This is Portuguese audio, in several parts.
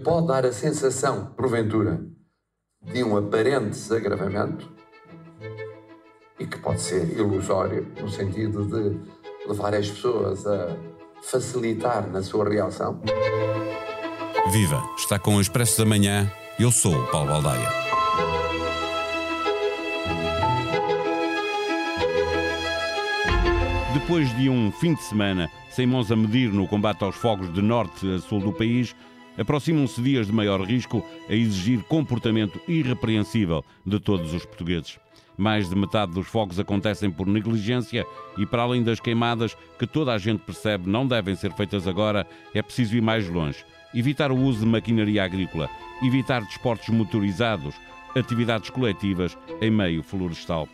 Pode dar a sensação, porventura, de um aparente desagravamento e que pode ser ilusório, no sentido de levar as pessoas a facilitar na sua reação. Viva! Está com o Expresso da Manhã. Eu sou o Paulo Baldaia. Depois de um fim de semana sem mãos a medir no combate aos fogos de norte a sul do país, aproximam-se dias de maior risco a exigir comportamento irrepreensível de todos os portugueses. Mais de metade dos fogos acontecem por negligência e, para além das queimadas, que toda a gente percebe não devem ser feitas agora, é preciso ir mais longe. Evitar o uso de maquinaria agrícola, evitar desportos motorizados, atividades coletivas em meio florestal.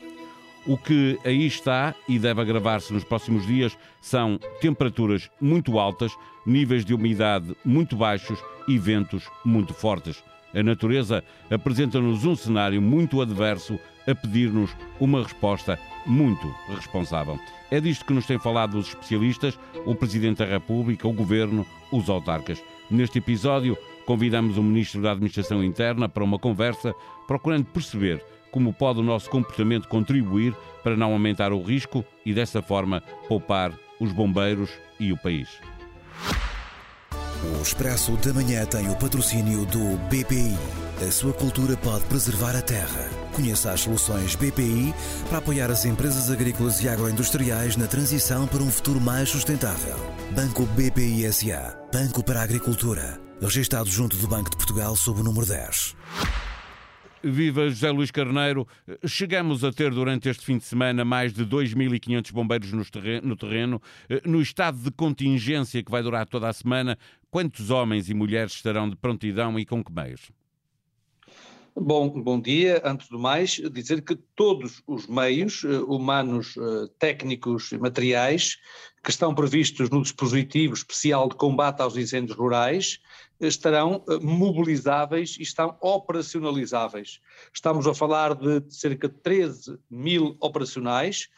O que aí está e deve agravar-se nos próximos dias são temperaturas muito altas, níveis de umidade muito baixos e ventos muito fortes. A natureza apresenta-nos um cenário muito adverso a pedir-nos uma resposta muito responsável. É disto que nos têm falado os especialistas, o Presidente da República, o Governo, os autarcas. Neste episódio, convidamos o Ministro da Administração Interna para uma conversa procurando perceber como pode o nosso comportamento contribuir para não aumentar o risco e, dessa forma, poupar os bombeiros e o país. O Expresso da Manhã tem o patrocínio do BPI. A sua cultura pode preservar a terra. Conheça as soluções BPI para apoiar as empresas agrícolas e agroindustriais na transição para um futuro mais sustentável. Banco BPI SA. Banco para a Agricultura. Registado junto do Banco de Portugal sob o número 10. Viva José Luís Carneiro. Chegamos a ter durante este fim de semana mais de 2.500 bombeiros no terreno. No estado de contingência que vai durar toda a semana, quantos homens e mulheres estarão de prontidão e com que meios? Bom, bom dia. Antes do mais, dizer que todos os meios eh, humanos, eh, técnicos e materiais que estão previstos no dispositivo especial de combate aos incêndios rurais eh, estarão mobilizáveis e estão operacionalizáveis. Estamos a falar de cerca de 13 mil operacionais,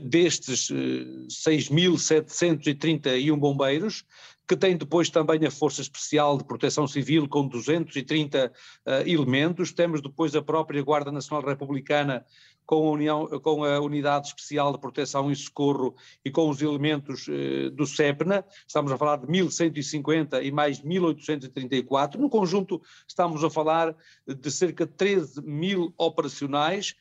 destes 6.731 bombeiros, que tem depois também a Força Especial de Proteção Civil com 230 uh, elementos, temos depois a própria Guarda Nacional Republicana com a, União, com a Unidade Especial de Proteção e Socorro e com os elementos uh, do CEPNA, estamos a falar de 1150 e mais 1834, no conjunto estamos a falar de cerca de 13 mil operacionais,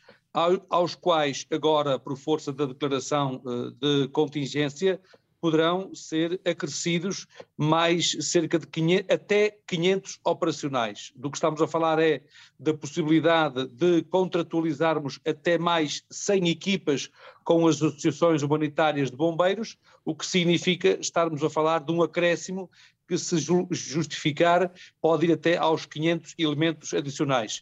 aos quais agora, por força da declaração uh, de contingência, poderão ser acrescidos mais cerca de 500, até 500 operacionais. Do que estamos a falar é da possibilidade de contratualizarmos até mais 100 equipas com as associações humanitárias de bombeiros, o que significa estarmos a falar de um acréscimo que, se justificar, pode ir até aos 500 elementos adicionais.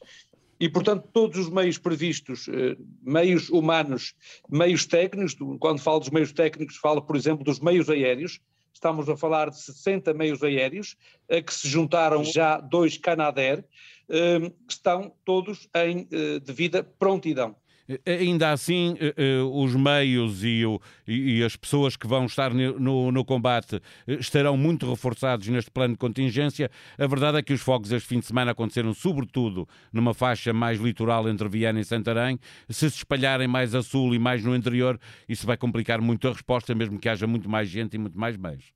E, portanto, todos os meios previstos, eh, meios humanos, meios técnicos, quando falo dos meios técnicos, falo, por exemplo, dos meios aéreos, estamos a falar de 60 meios aéreos, a que se juntaram já dois Canadair, eh, estão todos em eh, devida prontidão. Eh, ainda assim, eh, eh, os meios e, o, e, as pessoas que vão estar no, no, combate estarão muito reforçados neste plano de contingência. A verdade é que os fogos este fim de semana aconteceram sobretudo numa faixa mais litoral entre Viana e Santarém. Se se espalharem mais a sul e mais no interior, isso vai complicar muito a resposta, mesmo que haja muito mais gente e muito mais meios.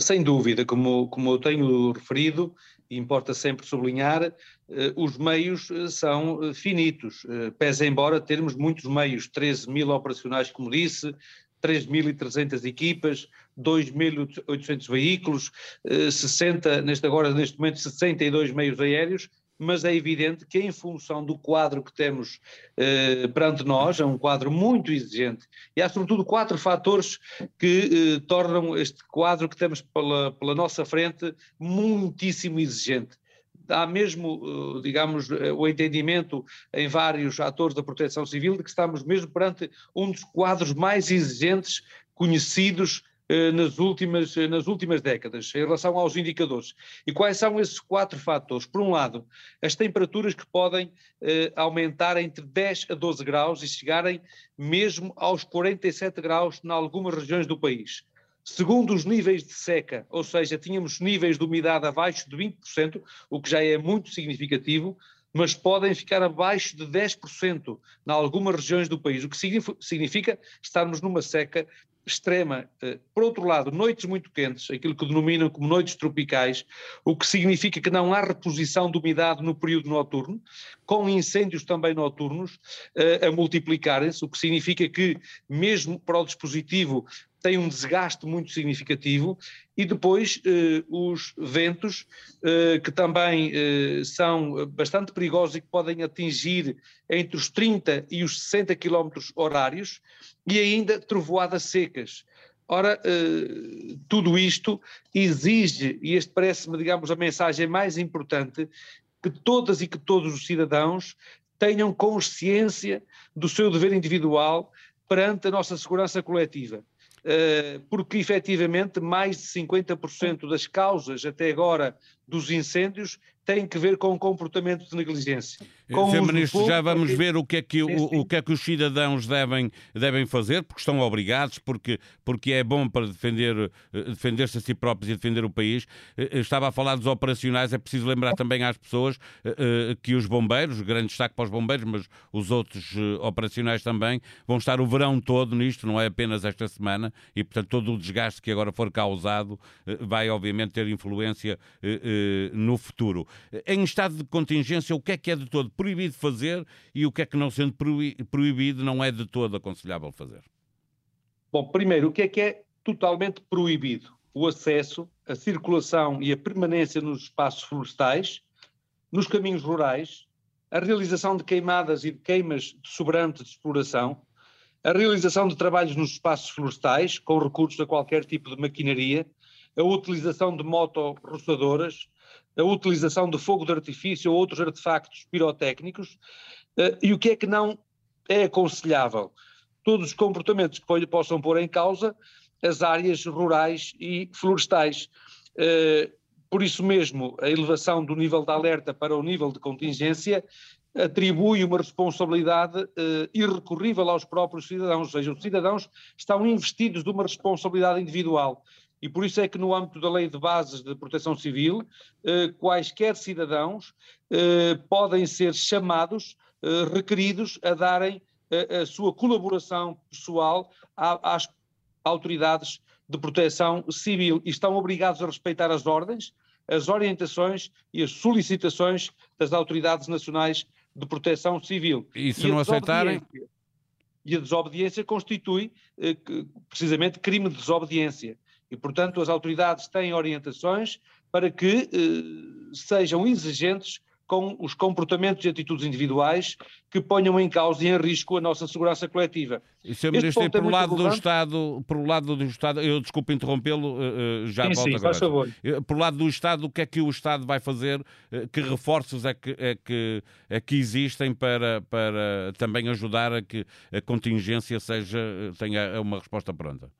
Sem dúvida, como, como eu tenho referido, importa sempre sublinhar, eh, os meios eh, são eh, finitos, pese embora termos muitos meios, 13 mil operacionais, como disse, 3.300 equipas, 2.800 veículos, 60, neste agora, neste momento, 62 meios aéreos, mas é evidente que em função do quadro que temos eh, perante nós, é um quadro muito exigente, e há sobretudo quatro fatores que eh, tornam este quadro que temos pela, pela nossa frente muitíssimo exigente. Há mesmo, eh, digamos, eh, o entendimento em vários atores da proteção civil de que estamos mesmo perante um dos quadros mais exigentes conhecidos nas últimas, eh, nas últimas décadas, em relação aos indicadores. E quais são esses quatro fatores? Por um lado, as temperaturas que podem eh, aumentar entre 10 a 12 graus e chegarem mesmo aos 47 graus em algumas regiões do país. segundo os níveis de seca, ou seja, tínhamos níveis de umidade abaixo de 20%, o que já é muito significativo, mas podem ficar abaixo de 10% em algumas regiões do país, o que significa estarmos numa seca extrema. Eh, por outro lado, noites muito quentes, aquilo que denominam como noites tropicais, o que significa que não há reposição de umidade no período noturno, com incêndios também noturnos eh, a multiplicarem-se, o que significa que, mesmo para o dispositivo, tem um desgaste muito significativo, e depois eh, os ventos, eh, que também eh, são bastante perigosos e que podem atingir entre os 30 e os 60 km horários, e ainda trovoadas secas. Ora, eh, tudo isto exige, e este parece-me, digamos, a mensagem mais importante, que todas e que todos os cidadãos tenham consciência do seu dever individual perante a nossa segurança coletiva. Eh, porque efetivamente mais de 50% das causas até agora dos incêndios tem que ver com o comportamento de negligência. Sr. Ministro, já vamos ver o que, é que, o, o, que é que os cidadãos devem, devem fazer, porque estão obrigados, porque, porque é bom para defender, eh, defender-se a si próprios e defender o país. Eh, eh, estava a falar dos operacionais, é preciso lembrar também às pessoas que os bombeiros, grande destaque para os bombeiros, mas os outros operacionais também, vão estar o verão todo nisto, não é apenas esta semana, e portanto todo o desgaste que agora for causado vai obviamente ter influência no futuro. Em estado de contingência, o que é que é de todo proibido fazer e o que é que, não sendo proibido, não é de todo aconselhável fazer? Bom, primeiro, o que é que é totalmente proibido? O acesso, a circulação e a permanência nos espaços florestais, nos caminhos rurais, a realização de queimadas e de queimas de sobrante de exploração, a realização de trabalhos nos espaços florestais, com recursos a qualquer tipo de maquinaria, a utilização de motorroçadoras, a utilização de fogo de artifício ou outros artefactos pirotécnicos, uh, e o que é que não é aconselhável? Todos os comportamentos que possam pôr em causa as áreas rurais e florestais. Uh, por isso mesmo, a elevação do nível de alerta para o nível de contingência atribui uma responsabilidade uh, irrecorrível aos próprios cidadãos, ou seja, os cidadãos estão investidos de uma responsabilidade individual e por isso é que, no âmbito da Lei de Bases de Proteção Civil, eh, quaisquer cidadãos eh, podem ser chamados, eh, requeridos a darem a, a sua colaboração pessoal às autoridades de proteção civil e estão obrigados a respeitar as ordens, as orientações e as solicitações das autoridades nacionais de proteção civil. E se e não aceitarem? E a desobediência constitui eh, precisamente crime de desobediência. E, portanto, as autoridades têm orientações para que eh, sejam exigentes com os comportamentos e atitudes individuais que ponham em causa e em risco a nossa segurança coletiva. E, Sr. Ministro, é por, lado do Estado, por lado do Estado, eu desculpe interrompê-lo, eh, eh, já sim, volto sim, agora. Faz favor. Por lado do Estado, o que é que o Estado vai fazer? Que reforços é que, é que, é que existem para, para também ajudar a que a contingência seja, tenha uma resposta pronta?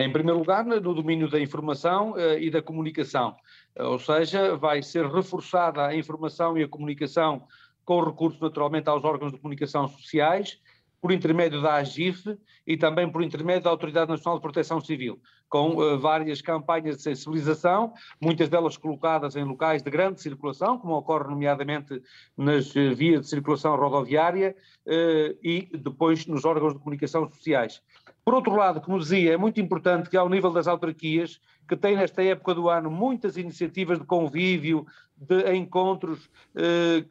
Em primeiro lugar, no domínio da informação uh, e da comunicação, uh, ou seja, vai ser reforçada a informação e a comunicação com recurso naturalmente aos órgãos de comunicação sociais, por intermédio da AGIF e também por intermédio da Autoridade Nacional de Proteção Civil, com uh, várias campanhas de sensibilização, muitas delas colocadas em locais de grande circulação, como ocorre nomeadamente nas vias de circulação rodoviária e depois nos órgãos de comunicação sociais. Por outro lado, como dizia, é muito importante que ao nível das autarquias, que têm nesta época do ano muitas iniciativas de convívio, de encontros, eh,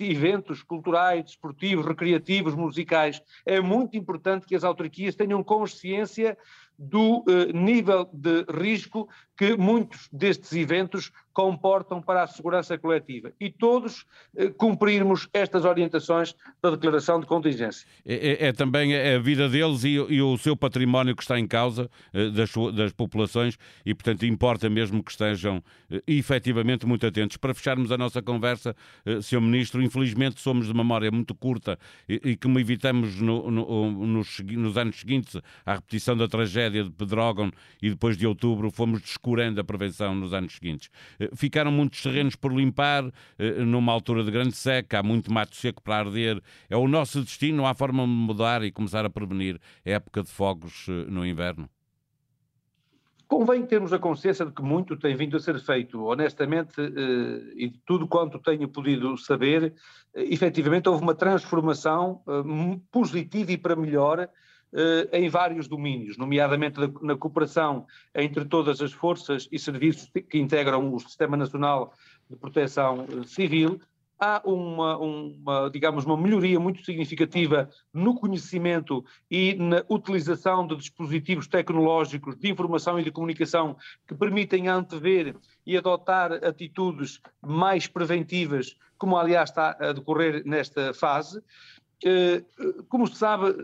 eventos culturais, desportivos, recreativos, musicais, é muito importante que as autarquias tenham consciência do eh, nível de risco que muitos destes eventos comportam para a segurança coletiva e todos eh, cumprirmos estas orientações da declaração de contingência. É, é, é também a vida deles e, e, o seu património que está em causa eh, das, das, populações e, portanto, importa mesmo que estejam eh, efetivamente muito atentos. Para fecharmos a nossa conversa, eh, Sr. Ministro, infelizmente somos de memória muito curta e, e como evitamos no, no, nos, nos anos seguintes a repetição da tragédia tragédia de Pedrógão e depois de outubro fomos descurando a prevenção nos anos seguintes. Eh, ficaram muitos terrenos por limpar, eh, numa altura de grande seca, há muito mato seco para arder. É o nosso destino, há forma de mudar e começar a prevenir a época de fogos eh, no inverno? convém termos a consciência de que muito tem vindo a ser feito. Honestamente, e de tudo quanto tenho podido saber, efetivamente houve uma transformação positiva e para melhor em vários domínios, nomeadamente na cooperação entre todas as forças e serviços que integram o Sistema Nacional de Proteção Civil, há uma, uma, digamos, uma melhoria muito significativa no conhecimento e na utilização de dispositivos tecnológicos de informação e de comunicação que permitem antever e adotar atitudes mais preventivas, como aliás está a decorrer nesta fase. Eh, como se sabe,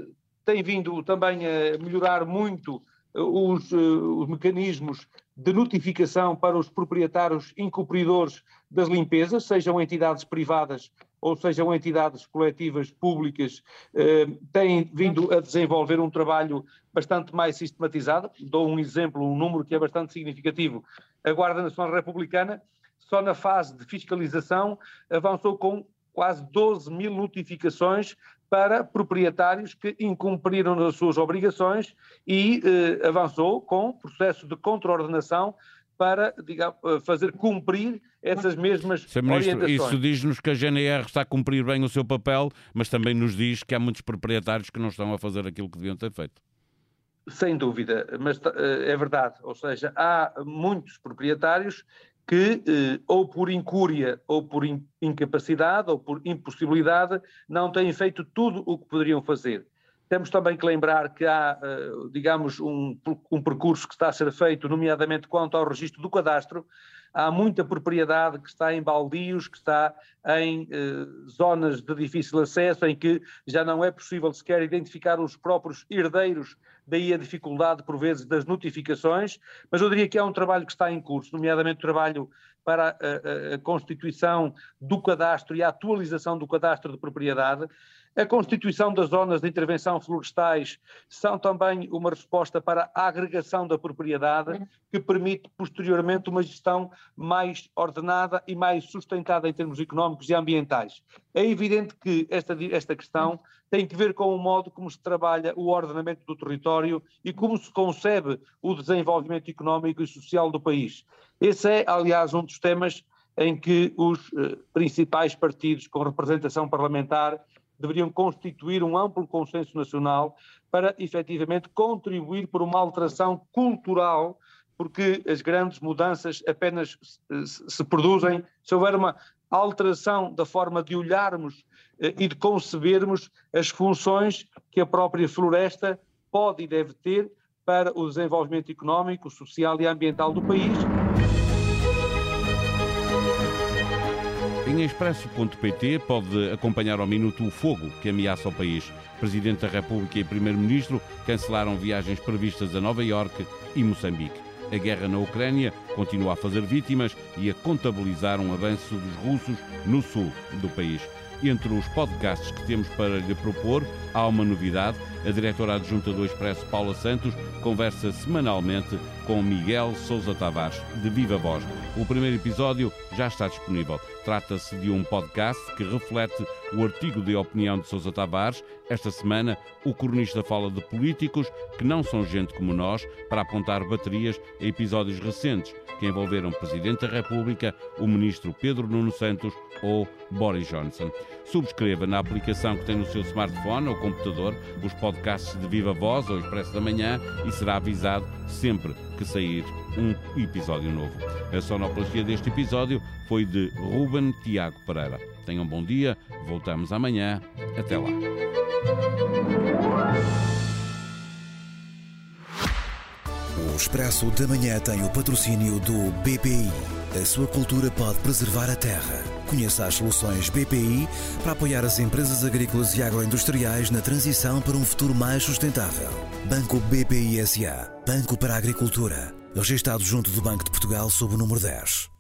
tem vindo também a melhorar muito os, eh, os mecanismos de notificação para os proprietários incumpridores das limpezas, sejam entidades privadas ou sejam entidades coletivas públicas, eh, têm vindo a desenvolver um trabalho bastante mais sistematizado. Dou um exemplo, um número que é bastante significativo. A Guarda Nacional Republicana, só na fase de fiscalização, avançou com quase 12 mil notificações para proprietários que incumpriram as suas obrigações e eh, avançou com processo de contraordenação para digamos, eh, fazer cumprir essas mesmas Sr. Ministro, orientações. Isso diz-nos que a GNR está a cumprir bem o seu papel, mas também nos diz que há muitos proprietários que não estão a fazer aquilo que deviam ter feito. Sem dúvida, mas eh, é verdade. Ou seja, há muitos proprietários que, eh, ou por incúria, ou por incapacidade, ou por impossibilidade, não têm feito tudo o que poderiam fazer. Temos também que lembrar que há, eh, digamos, um, um percurso que está a ser feito, nomeadamente quanto ao registro do cadastro, há muita propriedade que está em baldios, que está em eh, zonas de difícil acesso, em que já não é possível sequer identificar os próprios herdeiros, daí a dificuldade, por vezes, das notificações, mas eu diria que é um trabalho que está em curso, nomeadamente o trabalho para a, a, a constituição do cadastro e a atualização do cadastro de propriedade, a constituição das zonas de intervenção florestais são também uma resposta para a agregação da propriedade, que permite posteriormente uma gestão mais ordenada e mais sustentada em termos económicos e ambientais. É evidente que esta, esta questão tem que ver com o modo como se trabalha o ordenamento do território e como se concebe o desenvolvimento económico e social do país. Esse é, aliás, um dos temas em que os eh, principais partidos com representação parlamentar deveriam constituir um amplo consenso nacional para efetivamente contribuir por uma alteração cultural, porque as grandes mudanças apenas se produzem se houver uma alteração da forma de olharmos eh, e de concebermos as funções que a própria floresta pode e deve ter para o desenvolvimento económico, social e ambiental do país. Em expresso.pt pode acompanhar ao minuto o fogo que ameaça o país. Presidente da República e Primeiro-Ministro cancelaram viagens previstas a Nova Iorque e Moçambique. A guerra na Ucrânia continua a fazer vítimas e a contabilizar um avanço dos russos no sul do país. Entre os podcasts que temos para lhe propor, há uma novidade. A diretora adjunta do Expresso, Paula Santos, conversa semanalmente com Miguel Sousa Tavares, de Viva Voz. O primeiro episódio já está disponível. Trata-se de um podcast que reflete o artigo de opinião de Sousa Tavares. Esta semana, o cronista fala de políticos que não são gente como nós para apontar baterias a episódios recentes que envolveram o Presidente da República, o Ministro Pedro Nuno Santos ou Boris Johnson. Subscreva na aplicação que tem no seu smartphone ou computador os podcasts de Viva Voz ou Expresso da Manhã e será avisado sempre que sair um episódio novo. A sonoplastia deste episódio foi de Ruben Tiago Pereira. Tenham um bom dia, voltamos amanhã. Até lá. O Expresso da Manhã tem o patrocínio do BPI. A sua cultura pode preservar a terra. Conheça as soluções BPI para apoiar as empresas agrícolas e agroindustriais na transição para um futuro mais sustentável. Banco BPI SA. Banco para a Agricultura. Registrado junto do Banco de Portugal sob o número 10.